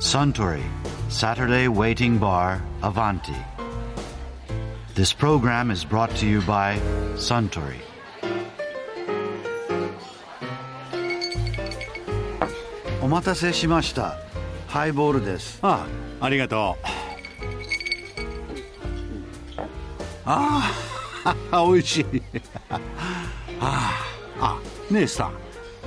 Suntory Saturday Waiting Bar Avanti. This program is brought to you by Suntory. お待たせしました。ハイボールです。ああありがとうああ美味しいあああねえスタン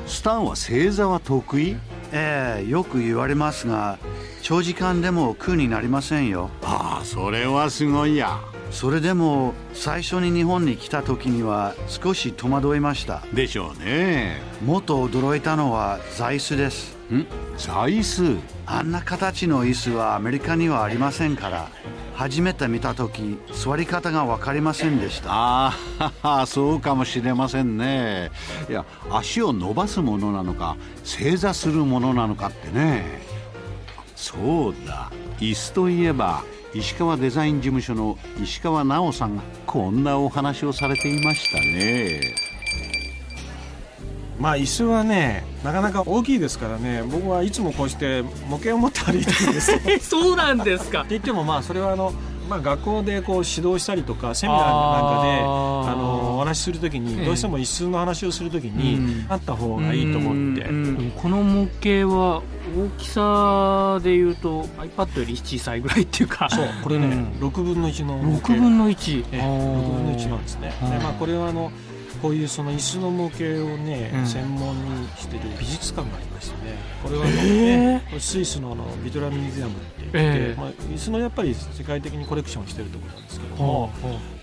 スタンは正座は得意 ええよく言われますが、長時間でも苦になりませんよ。ああそれはすごいやそれでも最初に日本に来た時には少し戸惑いました。でしょうねもっと驚いたのは座椅子です。ん？座椅子？あんな形の椅子はアメリカにはありませんから、初めて見た時座り方が分かりませんでした。ああそうかもしれませんね。いや足を伸ばすものなのか正座するものなのかってね。そうだ。椅子といえば石川デザイン事務所の石川直さんがこんなお話をされていましたね。まあ椅子はねなかなか大きいですからね僕はいつもこうして模型を持って歩いてるんです そうなんですか。言ってもまあそれはあの、まあ、学校でこう指導したりとかセミナーなんかであのお話しするときええ。にどうしても椅子の話をするときうん。にあった方がいいと思って、うんうんこの模型は大きさでいうと iPad より小さいぐらいっていうか。そうこれね、うん。6分の1の模型。6分の1ええ6分の1なんですね。で、まあ、これはあのこういうその椅子の模型をね、うん。専門にしてる美術館がありましてね。これはねこれスイスのあのビトラミュージアムって言って、ええ。まあ、椅子のやっぱり世界的にコレクションをしてるところなんですけども、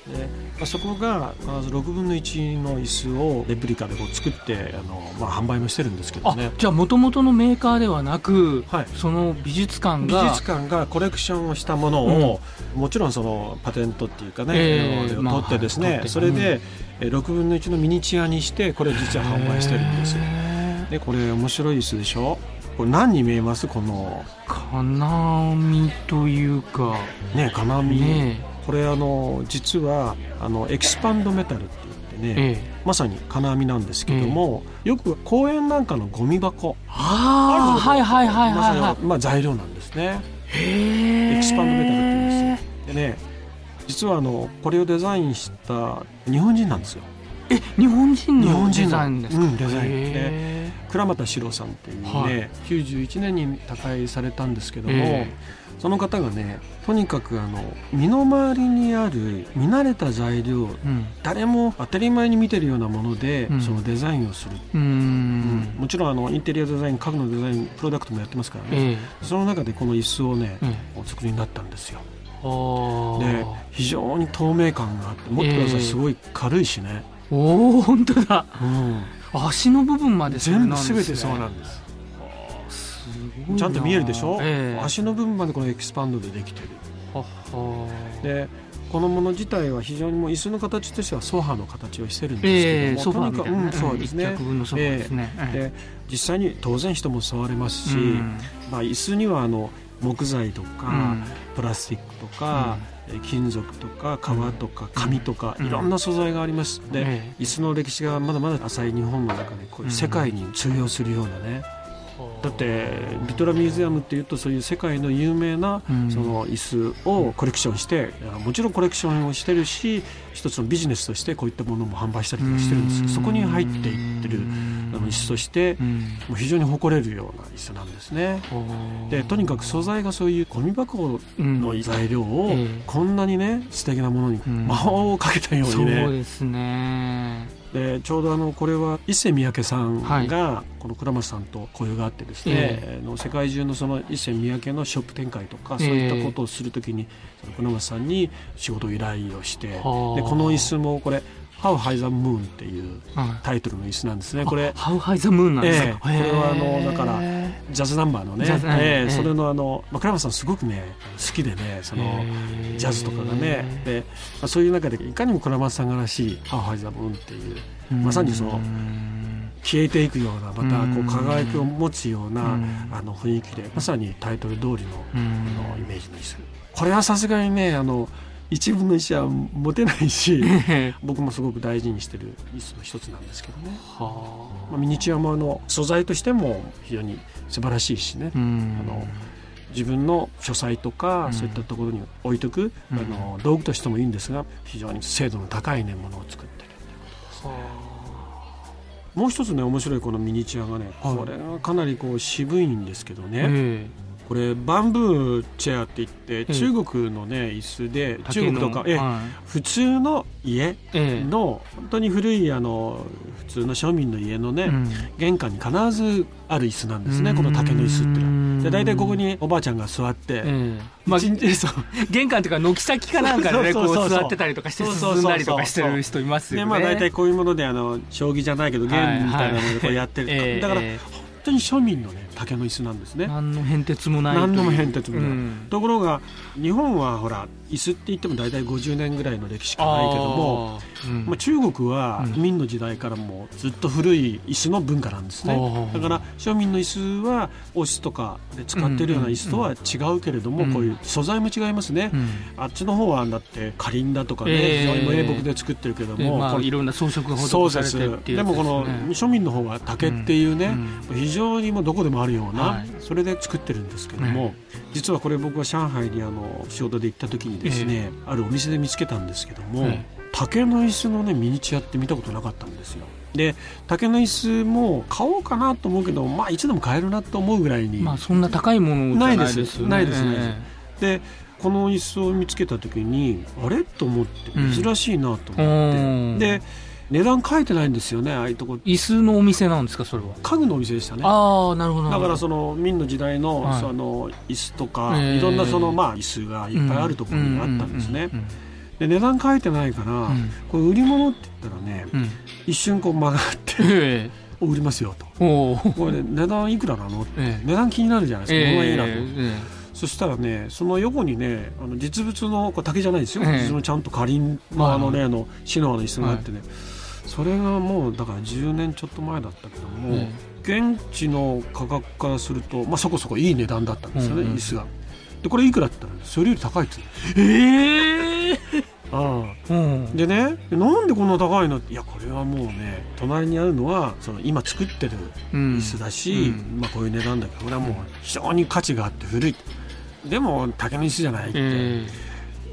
でまあ、そこが必ず6分の1の椅子をレプリカでこう作ってあの、まあ、販売もしてるんですけどあねじゃあもともとのメーカーではなく、はい。その美術館美が術館がコレクションをしたものを、もちろんそのパテントっていうかね、ええあのまあ取ってですね、はい取って。それで、えー6分の1のミニチュアにしてこれ実は販売してるんですよ。へでこれ面白い椅子でしょ？これ何に見えます？この。ー金網というか。ね金網、ねこれあの実はあのエキスパンドメタルって言ってね、ええ。えまさに金網なんですけども、よく公園なんかのゴミ箱。ああはいはいはいはいはまさにまあ、材料なんですね。エキスパンドメタルって言うんですよ。でね実はあのこれをデザインした日本人なんですよ。え日本人のデ日本人のザインですか、うんデザインへ倉俣史郎さんっていうね、はい。91年に他界されたんですけども、えその方がねとにかくあの身の回りにある見慣れた材料ーうん。誰も当たり前に見てるようなもので、うん。そのデザインをする、うん。ん。もちろんあのインテリアデザイン家具のデザインプロダクトもやってますからね、ええ。その中でこの椅子をね、えお作りになったんですよ。で非常に透明感があって持ってください、ええ。すごい軽いしね、おお本当だ。うん、足の部分までそれ全部なんですね。全てそうなんですちゃんと見えるでしょ、ええ。足の部分までこのエキスパンドでできてる。ははでこのもの自体は非常にもう椅子の形としてはソファーの形をしてるんええですけども、ソファーうん、そうですね。分のソファーですね、ええ。で実際に当然人も座れますし、うん。まあ、椅子にはあの木材とか、うん。プラスチックとか、え金属とか革とか紙とか、うん。いろんな素材があります、で、ええ。椅子の歴史がまだまだ浅い日本の中でこう世界に通用するようなね、だってビトラミュージアムっていうとそういう世界の有名なうん。その椅子をコレクションしてもちろんコレクションをしてるし一つのビジネスとしてこういったものも販売したりとかしてるんですけどそこに入っていってるあの椅子としてうん。もう非常に誇れるような椅子なんですね。でとにかく素材がそういうゴミ箱うんの材料をええ。こんなにね素敵なものにうん。魔法をかけたようそうにね、ですねでちょうどあのこれは伊勢三宅さんはい。がこの倉松さんと交流があってですね、えあの世界中のその伊勢三宅のショップ展開とかええ。そういったことをするときにその倉松さんに仕事依頼をしてではあ。この椅子もこれ「How High the Moon」っていうはい。タイトルの椅子なんですね。これあハウハイザムーンなんですか、ええ。これはあのだからへジャズナンバーのねええええ。それのあの、まあ、倉松さんすごくね好きでねそのジャズとかがね。で、まあ、そういう中でいかにも倉松さんがらしい「How High the Moon」っていうまさにそのうん消えていくようなまたこううん。輝きを持つようなうん。あの雰囲気でまさにタイトル通りののイメージの椅子。これはさすがにねあの一分の一は持てないし 僕もすごく大事にしてる椅子の一つなんですけどね、はまあ、ミニチュアもあの素材としても非常に素晴らしいしね。あ、の自分の書斎とか、うん。そういったところに置いとく、うん。あの道具としてもいいんですが非常に精度の高いねものを作ってる。もう一つね面白いこのミニチュアがね、はい。これがかなりこう渋いんですけどね、えこれバンブーチェアって言ってえ中国のね椅子でえ中国とかえ普通の家ええ。の本当に古いあの普通の庶民の家のね、うん。玄関に必ずある椅子なんですねこの竹の椅子っていうのは。で大体ここにおばあちゃんが座って、ええ。まあ 玄関というか軒先かなんかでね こそう座ってたりとかして進んだりとかしてる人いますよね。でまあ大体こういうものであの将棋じゃないけどゲームみたいなのでこうやってる だからえ。本当に庶民のね竹の椅子なんですね。え。何の変哲もない何のも変哲もない、うん。ところが日本はほら椅子って言っても大体50年ぐらいの歴史しかないけども、まあ、中国はうん。明の時代からもずっと古い椅子の文化なんですね、だから庶民の椅子はオフィスとかで使ってるような椅子とは違うけれども、うん。こういう素材も違いますね、うん。あっちの方はだってかりんだとかね、ええ非常に名木で作ってるけども、でまあいろんな装飾が施されてっていうでもこの庶民の方は竹っていうね、うん。非常にもうどこでもあるような、はい。それで作ってるんですけども、実はこれ僕は上海にあの仕事で行った時にですね、あるお店で見つけたんですけども、え竹の椅子のねミニチュアって見たことなかったんですよ。で竹の椅子も買おうかなと思うけどまあいつでも買えるなと思うぐらいに、まあそんな高いものないですよね。ないですないですでこの椅子を見つけた時にあれ？と思ってうん。珍しいなとえ思って、うん。で値段書いてないんですよねああいうとこ。椅子のお店なんですかそれは？家具のお店でしたね。ああなるほどだからその明の時代の,、はい。その椅子とか、ええいろんなそのまあ椅子がいっぱいあるところにあったんですね、で値段書いてないから、うん。これ売り物って言ったらね、一瞬こう曲がってええ。売りますよと。これ、ね、値段いくらなの？ってええ。値段気になるじゃないですか、このままいいなと、え。そしたらねその横にねあの実物のこれ竹じゃないですよ、ええ。実物のちゃんとかりんのあのねあのシノアの椅子があってね、それがもうだから10年ちょっと前だったけども、え現地の価格からすると、まあ、そこそこいい値段だったんですよね、うんうん。椅子が。でこれいくらって言ったらそれより高いって。えええ あ。うん。でねなんでこんな高いの？っていやこれはもうね隣にあるのはその今作ってるうん。椅子だし、うん。まあ、こういう値段だけどこれはもう非常に価値があって古い。でも竹の椅子じゃないって、え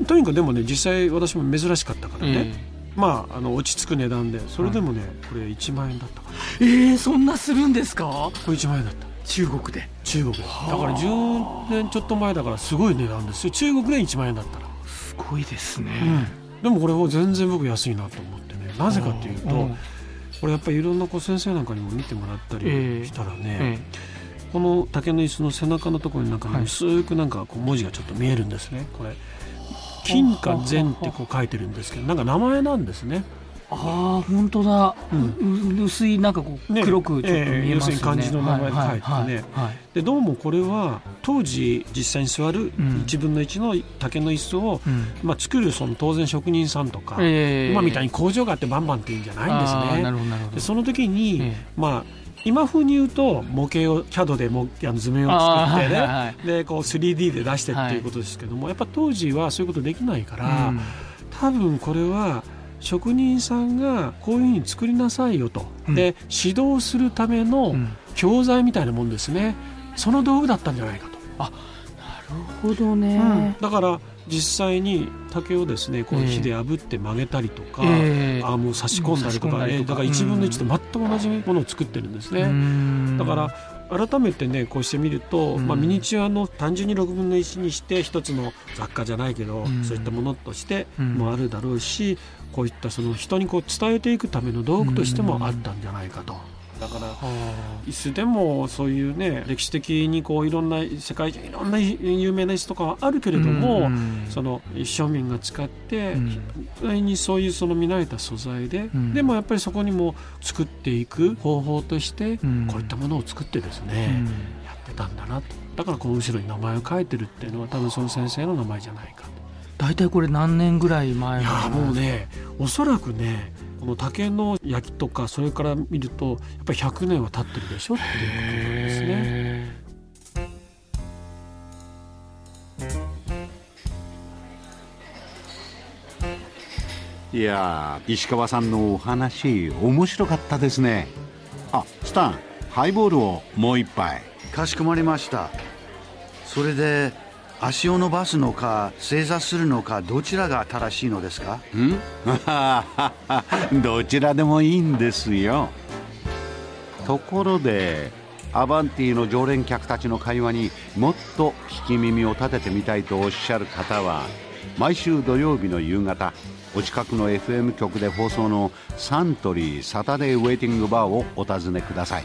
とにかくでもね実際私も珍しかったからえね、まああの落ち着く値段でそれでもね、これ1万円だったかな。えええそんなするんですか？これ1万円だった。中国で。中国で。だから10年ちょっと前だからすごい値段です。よ中国で1万円だったら、すごいですね、でもこれも全然僕安いなと思ってね。なぜかっていうと、ん。これやっぱりいろんなこう先生なんかにも見てもらったええ。りしたらね、えこの竹の椅子の背中のところになんか薄くなんかこう文字がちょっと見えるんですね。これ金か善ってこう書いてるんですけど なんか名前なんですね。ああ本当だ、うん。う薄いなんかこうね。黒くちょっと見えますよね、ええ要するに漢字の名前が書いてね。でどうもこれは当時実際に座るうん。1分の1の竹の椅子を、うん。まあ、作るその当然職人さんとか、ええ。今みたいに工場があってバンバンっていうんじゃないんですね。るほどなるほど。でその時に、ええ。まあ今風に言うと模型を CAD でもあの図面を作ってね、はいはいはい。でこう 3D で出してっていうことですけども、やっぱ当時はそういうことできないから、うん。多分これは職人さんがこういうふうに作りなさいよと、うん。で指導するためのうん。教材みたいなもんですね。その道具だったんじゃないかと。なるほどね、だから実際に竹をですねこうええ火で炙って曲げたりとか、ええ。アームを差し込んだりとか,、うん差し込んだりとか。ら1分の1と全く同じものを作ってるんですね。うん。だから改めてねこうして見ると、うん。まあ、ミニチュアの単純に6分の1にして一つの雑貨じゃないけど、うん。そういったものとしてうん。もあるだろうし、こういったその人にこう伝えていくための道具としてもあったんじゃないかと。だから椅子でもそういうね歴史的にこういろんな世界中いろんな有名な椅子とかはあるけれども、うんその庶民が使って、うん。にそういうその見慣れた素材で、うん。でもやっぱりそこにも作っていく方法として、うん。こういったものを作ってですうね、ん。やってたんだなと。だからこの後ろに名前を書いてるっていうのは多分その先生の名前じゃないかと。大体これ何年ぐらい前のいやーもうねおそらくねこの竹の焼きとかそれから見るとやっぱり100年は経ってるでしょっていうことなんですね。へいやー石川さんのお話面白かったですね。あスタンハイボールをもう一杯。かしこまりました。それで足を伸ばすのか正座するのかどちらが正しいのですか？ん？どちらでもいいんですよ。ところでアバンティの常連客たちの会話にもっと聞き耳を立ててみたいとおっしゃる方は毎週土曜日の夕方お近くの FM 局で放送のサントリーサタデーウェイティングバーをお尋ねください。